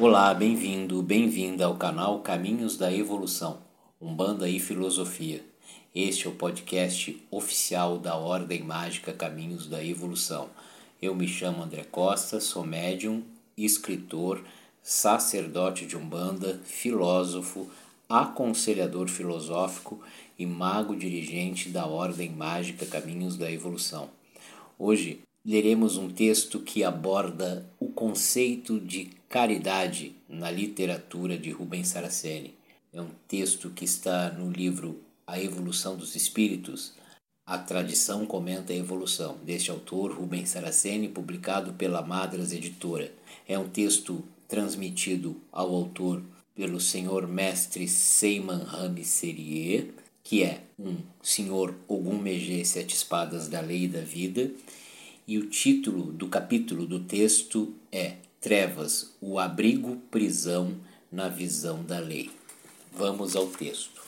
Olá, bem-vindo, bem-vinda ao canal Caminhos da Evolução, Umbanda e Filosofia. Este é o podcast oficial da Ordem Mágica Caminhos da Evolução. Eu me chamo André Costa, sou médium, escritor, sacerdote de Umbanda, filósofo, aconselhador filosófico e mago dirigente da Ordem Mágica Caminhos da Evolução. Hoje leremos um texto que aborda o conceito de caridade na literatura de Rubens Saraceni. É um texto que está no livro A Evolução dos Espíritos. A tradição comenta a evolução, deste autor Rubens Saraceni, publicado pela Madras Editora. É um texto transmitido ao autor pelo senhor mestre Seyman Rami Serier, que é um senhor Ogum Megê Sete Espadas da Lei da Vida, e o título do capítulo do texto é Trevas, o abrigo prisão na visão da lei. Vamos ao texto.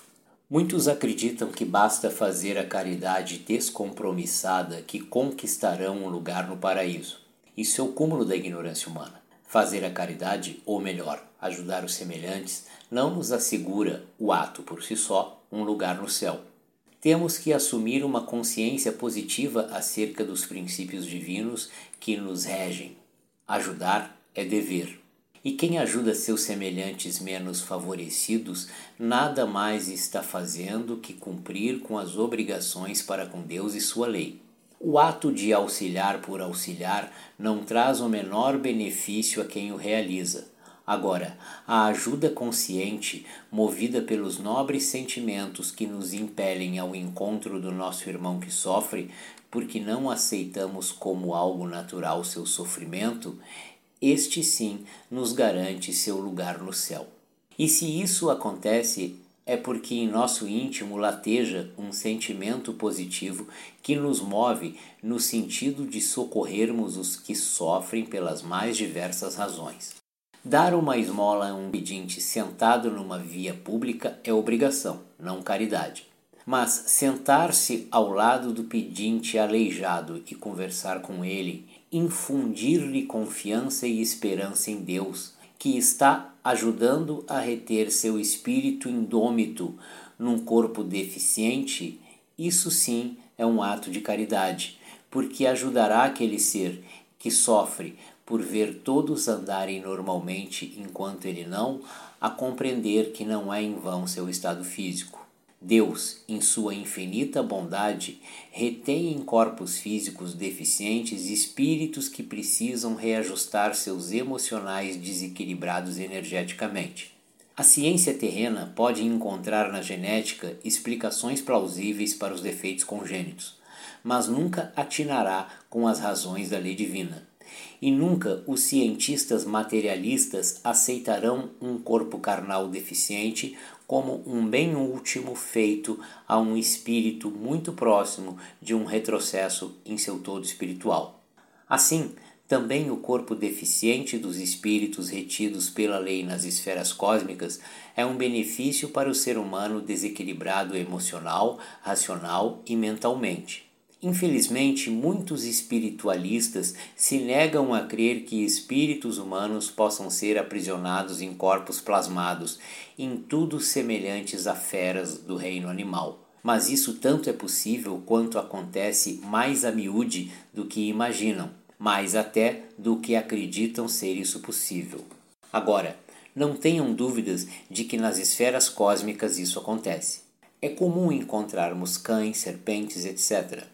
Muitos acreditam que basta fazer a caridade descompromissada que conquistarão um lugar no paraíso. Isso é o cúmulo da ignorância humana. Fazer a caridade, ou melhor, ajudar os semelhantes, não nos assegura o ato por si só um lugar no céu temos que assumir uma consciência positiva acerca dos princípios divinos que nos regem. Ajudar é dever. E quem ajuda seus semelhantes menos favorecidos nada mais está fazendo que cumprir com as obrigações para com Deus e sua lei. O ato de auxiliar por auxiliar não traz o menor benefício a quem o realiza Agora, a ajuda consciente, movida pelos nobres sentimentos que nos impelem ao encontro do nosso irmão que sofre, porque não aceitamos como algo natural seu sofrimento, este sim nos garante seu lugar no céu. E se isso acontece, é porque em nosso íntimo lateja um sentimento positivo que nos move no sentido de socorrermos os que sofrem pelas mais diversas razões. Dar uma esmola a um pedinte sentado numa via pública é obrigação, não caridade. Mas sentar-se ao lado do pedinte aleijado e conversar com ele, infundir-lhe confiança e esperança em Deus, que está ajudando a reter seu espírito indômito num corpo deficiente, isso sim é um ato de caridade, porque ajudará aquele ser que sofre por ver todos andarem normalmente enquanto ele não, a compreender que não é em vão seu estado físico. Deus, em sua infinita bondade, retém em corpos físicos deficientes espíritos que precisam reajustar seus emocionais desequilibrados energeticamente. A ciência terrena pode encontrar na genética explicações plausíveis para os defeitos congênitos, mas nunca atinará com as razões da lei divina. E nunca os cientistas materialistas aceitarão um corpo carnal deficiente como um bem último feito a um espírito muito próximo de um retrocesso em seu todo espiritual. Assim, também o corpo deficiente dos espíritos retidos pela lei nas esferas cósmicas é um benefício para o ser humano desequilibrado emocional, racional e mentalmente. Infelizmente, muitos espiritualistas se negam a crer que espíritos humanos possam ser aprisionados em corpos plasmados, em tudo semelhantes a feras do reino animal. Mas isso tanto é possível quanto acontece mais a miúde do que imaginam, mais até do que acreditam ser isso possível. Agora, não tenham dúvidas de que nas esferas cósmicas isso acontece. É comum encontrarmos cães, serpentes, etc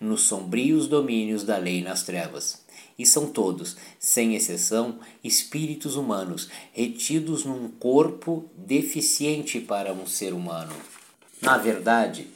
nos sombrios domínios da lei nas trevas. E são todos, sem exceção, espíritos humanos retidos num corpo deficiente para um ser humano. Na verdade,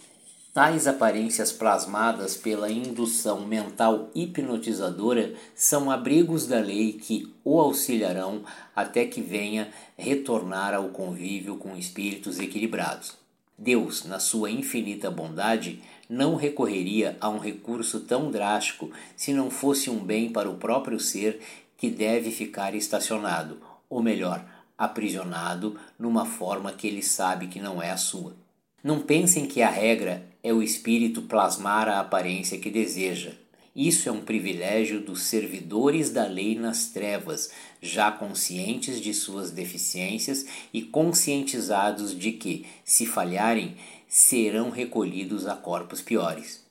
tais aparências plasmadas pela indução mental hipnotizadora são abrigos da lei que o auxiliarão até que venha retornar ao convívio com espíritos equilibrados. Deus, na sua infinita bondade, não recorreria a um recurso tão drástico se não fosse um bem para o próprio ser que deve ficar estacionado, ou melhor, aprisionado numa forma que ele sabe que não é a sua. Não pensem que a regra é o espírito plasmar a aparência que deseja. Isso é um privilégio dos servidores da lei nas trevas, já conscientes de suas deficiências e conscientizados de que, se falharem, serão recolhidos a corpos piores.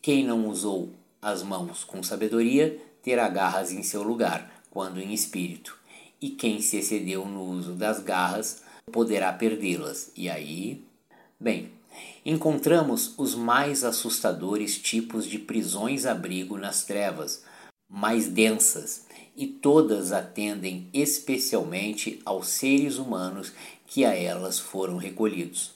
Quem não usou as mãos com sabedoria terá garras em seu lugar, quando em espírito, e quem se excedeu no uso das garras poderá perdê-las. E aí, bem, encontramos os mais assustadores tipos de prisões-abrigo nas trevas, mais densas, e todas atendem especialmente aos seres humanos que a elas foram recolhidos.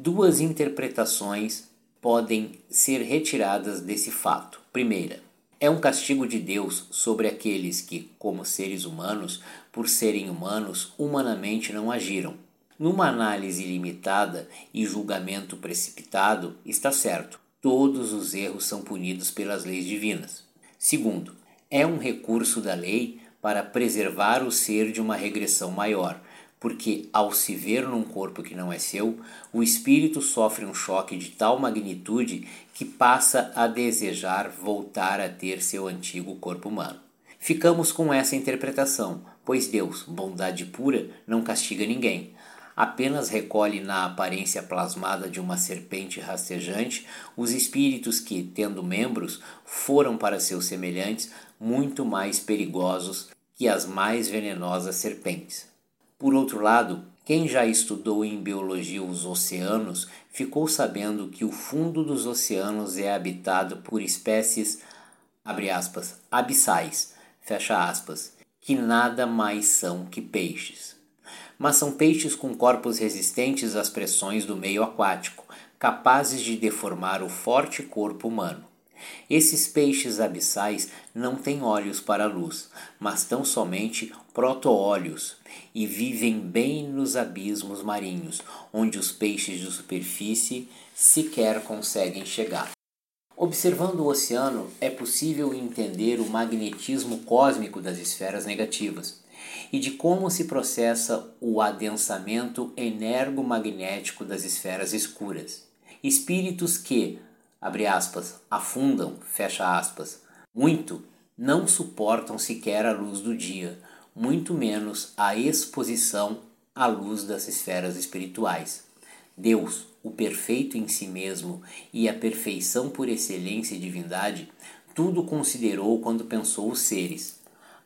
Duas interpretações podem ser retiradas desse fato. Primeira, é um castigo de Deus sobre aqueles que, como seres humanos, por serem humanos, humanamente não agiram numa análise limitada e julgamento precipitado, está certo, todos os erros são punidos pelas leis divinas. Segundo, é um recurso da lei para preservar o ser de uma regressão maior, porque ao se ver num corpo que não é seu, o espírito sofre um choque de tal magnitude que passa a desejar voltar a ter seu antigo corpo humano. Ficamos com essa interpretação, pois Deus, bondade pura, não castiga ninguém, apenas recolhe na aparência plasmada de uma serpente rastejante os espíritos que, tendo membros, foram para seus semelhantes muito mais perigosos que as mais venenosas serpentes. Por outro lado, quem já estudou em biologia os oceanos ficou sabendo que o fundo dos oceanos é habitado por espécies, aspas, abissais, aspas, que nada mais são que peixes mas são peixes com corpos resistentes às pressões do meio aquático, capazes de deformar o forte corpo humano. Esses peixes abissais não têm olhos para a luz, mas tão somente proto-olhos e vivem bem nos abismos marinhos, onde os peixes de superfície sequer conseguem chegar. Observando o oceano, é possível entender o magnetismo cósmico das esferas negativas e de como se processa o adensamento energomagnético das esferas escuras. Espíritos que, abre aspas, afundam, fecha aspas, muito, não suportam sequer a luz do dia, muito menos a exposição à luz das esferas espirituais. Deus, o perfeito em si mesmo e a perfeição por excelência e divindade, tudo considerou quando pensou os seres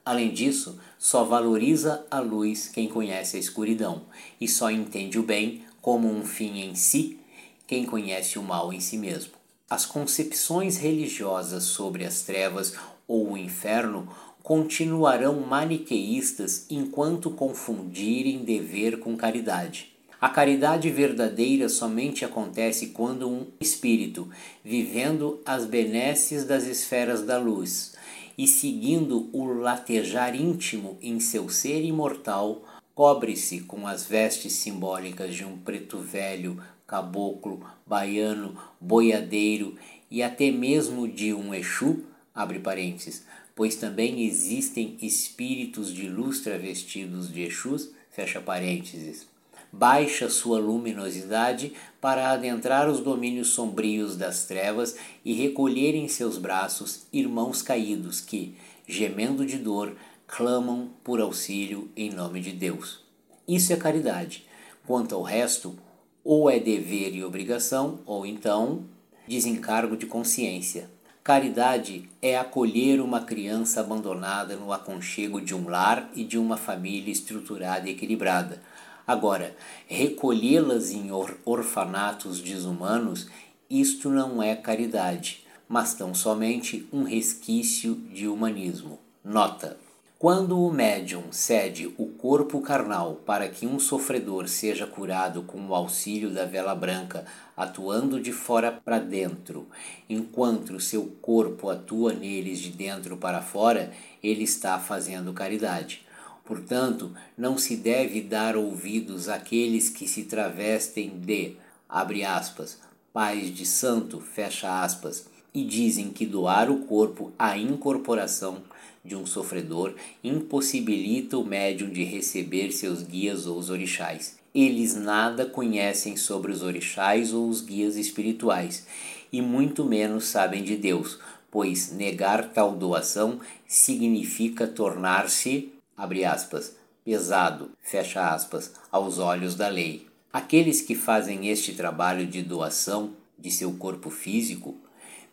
Além disso, só valoriza a luz quem conhece a escuridão, e só entende o bem como um fim em si quem conhece o mal em si mesmo. As concepções religiosas sobre as trevas ou o inferno continuarão maniqueístas enquanto confundirem dever com caridade. A caridade verdadeira somente acontece quando um espírito, vivendo as benesses das esferas da luz, e seguindo o latejar íntimo em seu ser imortal, cobre-se com as vestes simbólicas de um preto velho, caboclo, baiano, boiadeiro e até mesmo de um Exu, abre parênteses, pois também existem espíritos de luz travestidos de Exus, fecha parênteses baixa sua luminosidade para adentrar os domínios sombrios das trevas e recolher em seus braços irmãos caídos que, gemendo de dor, clamam por auxílio em nome de Deus. Isso é caridade. Quanto ao resto, ou é dever e obrigação, ou então desencargo de consciência. Caridade é acolher uma criança abandonada no aconchego de um lar e de uma família estruturada e equilibrada Agora, recolhê-las em or orfanatos desumanos, isto não é caridade, mas tão somente um resquício de humanismo. Nota: quando o médium cede o corpo carnal para que um sofredor seja curado com o auxílio da vela branca, atuando de fora para dentro, enquanto seu corpo atua neles de dentro para fora, ele está fazendo caridade. Portanto, não se deve dar ouvidos àqueles que se travestem de, abre aspas, pais de santo, fecha aspas, e dizem que doar o corpo à incorporação de um sofredor impossibilita o médium de receber seus guias ou os orixás. Eles nada conhecem sobre os orixás ou os guias espirituais, e muito menos sabem de Deus, pois negar tal doação significa tornar-se, abre aspas, pesado, fecha aspas, aos olhos da lei. Aqueles que fazem este trabalho de doação de seu corpo físico,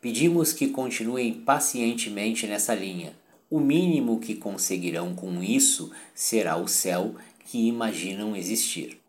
pedimos que continuem pacientemente nessa linha. O mínimo que conseguirão com isso será o céu que imaginam existir.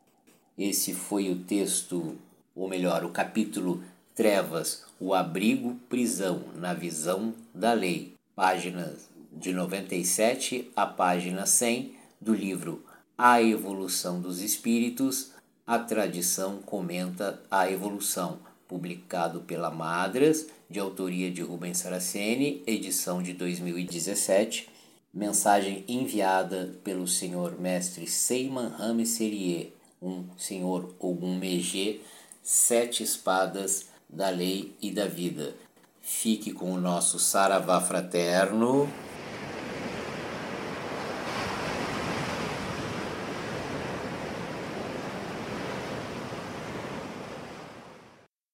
Esse foi o texto, ou melhor, o capítulo Trevas, o abrigo, prisão na visão da lei, páginas de 97 a página 100 do livro A Evolução dos Espíritos, a tradição comenta a evolução, publicado pela Madras, de autoria de Rubens Saraceni, edição de 2017, mensagem enviada pelo senhor mestre Seyman Ramesserie, um senhor Ogum Megê, sete espadas da lei e da vida. Fique com o nosso saravá fraterno.